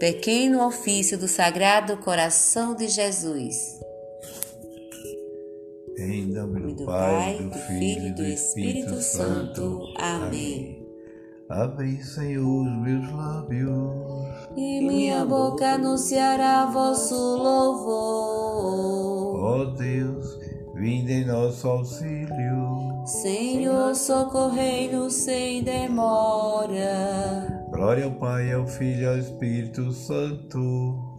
Pequeno ofício do Sagrado Coração de Jesus. Em nome do Pai, do Filho e do Espírito Santo. Amém. Abre, Senhor, os meus lábios, e minha boca anunciará vosso louvor. Ó Deus, vinde em nosso auxílio. Senhor, socorrei-nos sem demora. Glória ao Pai, ao Filho e ao Espírito Santo.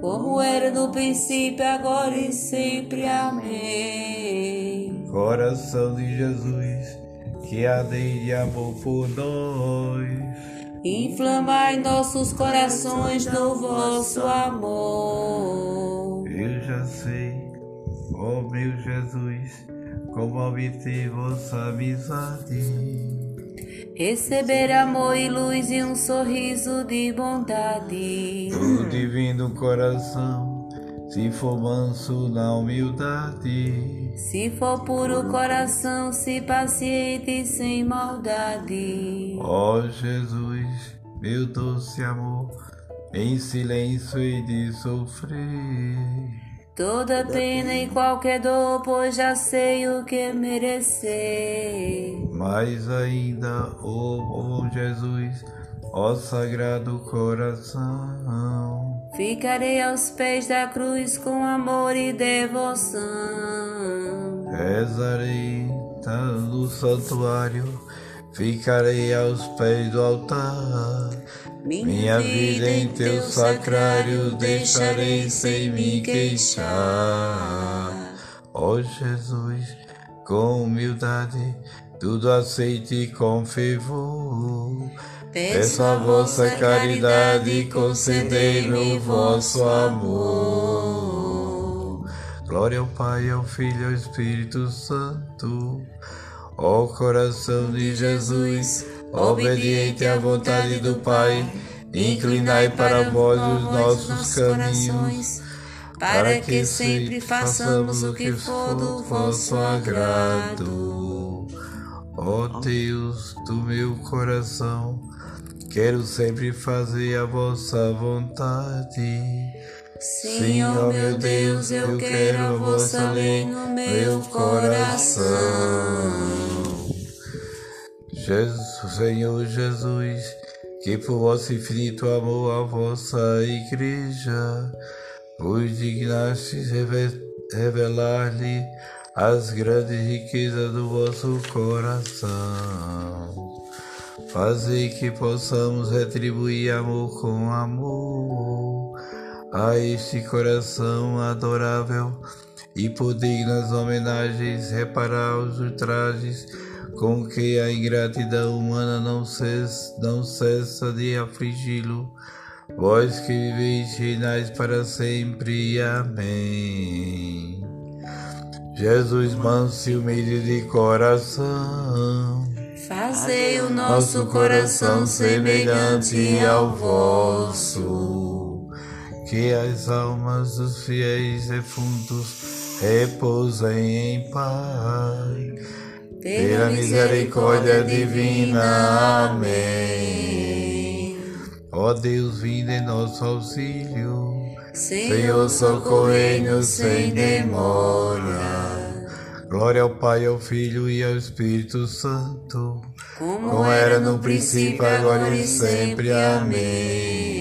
Como era no princípio, agora e sempre. Amém. Coração de Jesus, que arde de amor por nós. Inflamai nossos corações no vosso amor. Eu já sei, ó meu Jesus, como obter vossa amizade. Receber amor e luz e um sorriso de bondade. O divino coração, se for manso na humildade. Se for puro coração, se paciente sem maldade. Ó Jesus, meu doce amor, em silêncio e de sofrer. Toda pena e qualquer dor, pois já sei o que merecer. Mais ainda, ó oh, oh Jesus, ó Sagrado Coração, ficarei aos pés da cruz com amor e devoção. Rezarei no santuário, ficarei aos pés do altar minha vida em teu sacrário deixarei sem me queixar. Ó oh Jesus, com humildade, tudo aceite com fervor. Peço a vossa caridade e concedei-me o vosso amor. Glória ao Pai, ao Filho e ao Espírito Santo. Ó oh coração de Jesus obediente à vontade do Pai, inclinai para vós os nossos caminhos, para que sempre façamos o que for do vosso agrado. Ó Deus do meu coração, quero sempre fazer a vossa vontade. Ó meu Deus, eu quero a vossa lei no meu coração. Jesus, Senhor Jesus, que por vosso infinito amor à vossa igreja, vos dignastes revelar-lhe as grandes riquezas do vosso coração. Fazei que possamos retribuir amor com amor a este coração adorável e por dignas homenagens reparar os ultrajes com que a ingratidão humana não cessa, não cessa de afligi-lo. Vós que viveis reinais para sempre. Amém. Jesus manso e humilde de coração, fazei o nosso coração semelhante ao vosso. Que as almas dos fiéis defuntos repousem em paz pela misericórdia divina. Amém. Ó Deus, vindo em nosso auxílio, Senhor, socorrei-nos sem demora. Glória ao Pai, ao Filho e ao Espírito Santo, como era no princípio, agora e sempre. Amém.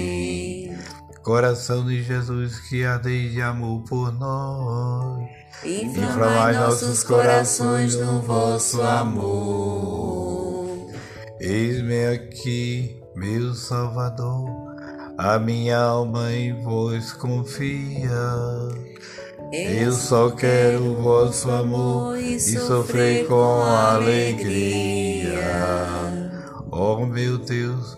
Coração de Jesus que arde de amor por nós inflamai nossos corações no vosso amor. Eis-me aqui, meu Salvador, a minha alma em vós confia. Eu só quero o vosso amor e sofrer com alegria. Oh meu Deus,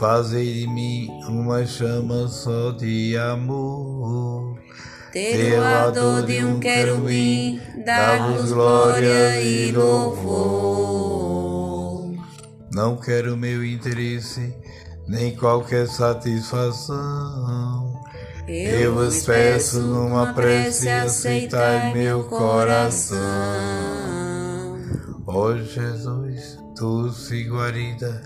fazei de mim uma chama só de amor ter o ardor de um querubim, dar-vos glória e louvor. Não quero meu interesse, nem qualquer satisfação. Eu vos peço numa prece, aceitai meu coração. Ó oh Jesus, doce guarida,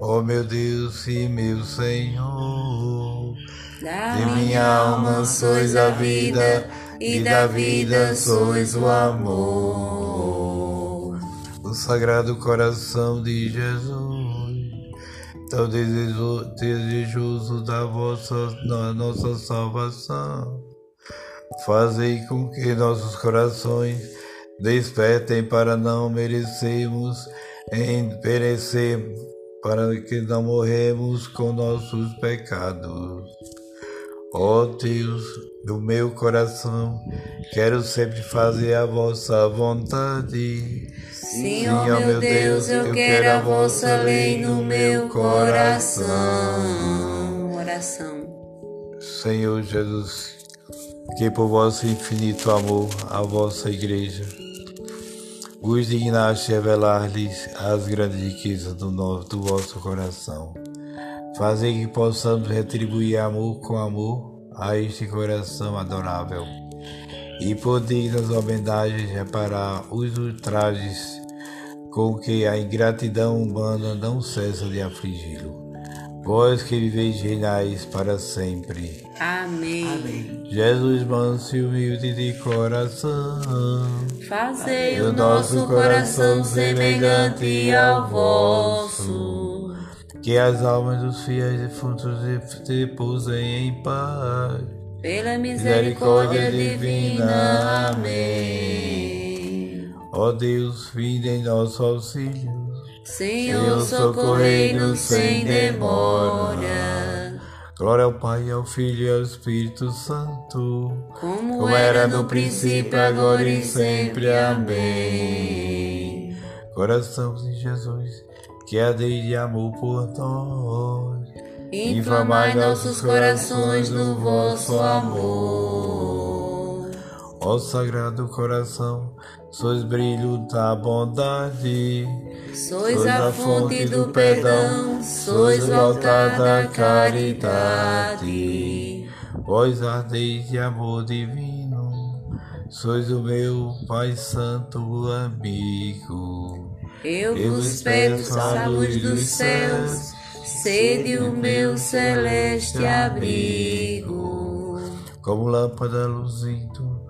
Ó meu Deus e meu Senhor, Da de minha alma sois a vida, e da vida sois o amor. O Sagrado Coração de Jesus, tão desejo- desejoso da vossa, da nossa salvação, fazei com que nossos corações despertem para não merecermos em perecer, para que não morremos com nossos pecados. Ó Deus do meu coração, quero sempre fazer a vossa vontade. Sim, ó meu Deus, eu quero a vossa lei no meu coração. Oração. Senhor Jesus, que por vosso infinito amor à vossa igreja, vos dignaste revelar-lhes as grandes riquezas do, no- do vosso coração. Fazei que possamos retribuir amor com amor a este coração adorável e por dignas homenagens reparar os ultrajes com que a ingratidão humana não cessa de afligi-lo. Vós que viveis reinais para sempre. Amém. Jesus manso e humilde de coração, Fazei o nosso coração semelhante ao vosso. que as almas dos fiéis defuntos repousem em paz. Pela misericórdia divina. Amém. Ó Deus, vinde em nosso auxílio. Senhor, socorrei-nos sem demora. Glória ao Pai, ao Filho e ao Espírito Santo. Como era no princípio, agora e sempre. Amém. Coração de Jesus, que arde de amor por nós. Inflamai nossos corações no vosso amor. Ó Sagrado Coração, sois brilho da bondade. Sois a fonte do perdão, sois o altar da caridade. Vós ardeis de amor divino, sois o meu Pai Santo amigo. Eu vos peço a luz dos céus, sede o meu celeste abrigo. Como lâmpada luzindo,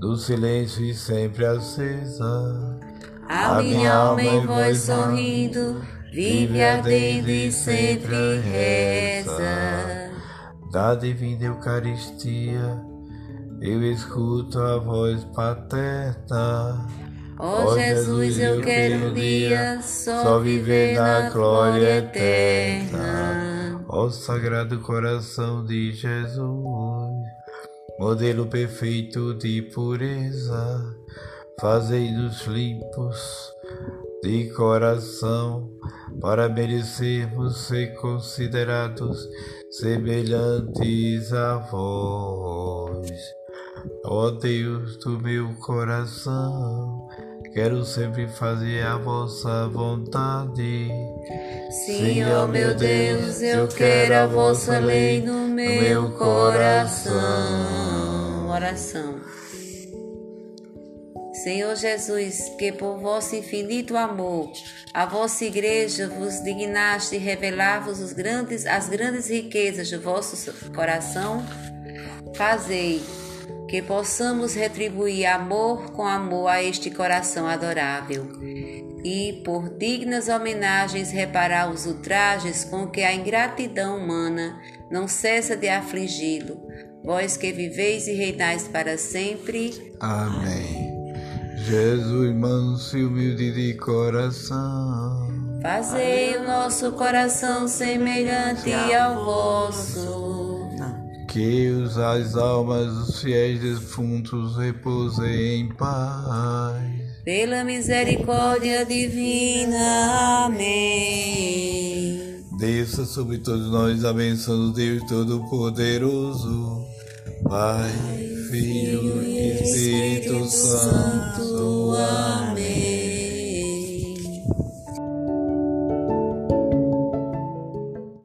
do silêncio e sempre acesa. A minha alma em vós sorrindo, vive ardendo e sempre reza. Da divina Eucaristia, eu escuto a voz paterna. Ó Jesus, eu quero um dia só viver na glória eterna. Ó Sagrado Coração de Jesus, modelo perfeito de pureza, fazei-nos limpos de coração, para merecermos ser considerados semelhantes a vós. Ó Deus do meu coração, quero sempre fazer a vossa vontade. Ó meu Deus, eu quero a vossa lei no meu coração. Oração. Senhor Jesus, que por vosso infinito amor, a vossa igreja vos dignaste revelar-vos os grandes, as grandes riquezas do vosso coração, fazei que possamos retribuir amor com amor a este coração adorável e, por dignas homenagens, reparar os ultrajes com que a ingratidão humana não cessa de afligi-lo. Vós que viveis e reinais para sempre. Amém. Jesus, manso e humilde de coração, Fazei o nosso coração semelhante ao vosso. Que os as almas dos fiéis defuntos repousem em paz. Pela misericórdia divina. Amém. Desça sobre todos nós a bênção do Deus Todo-Poderoso, Pai, Filho e Espírito Santo. Amém.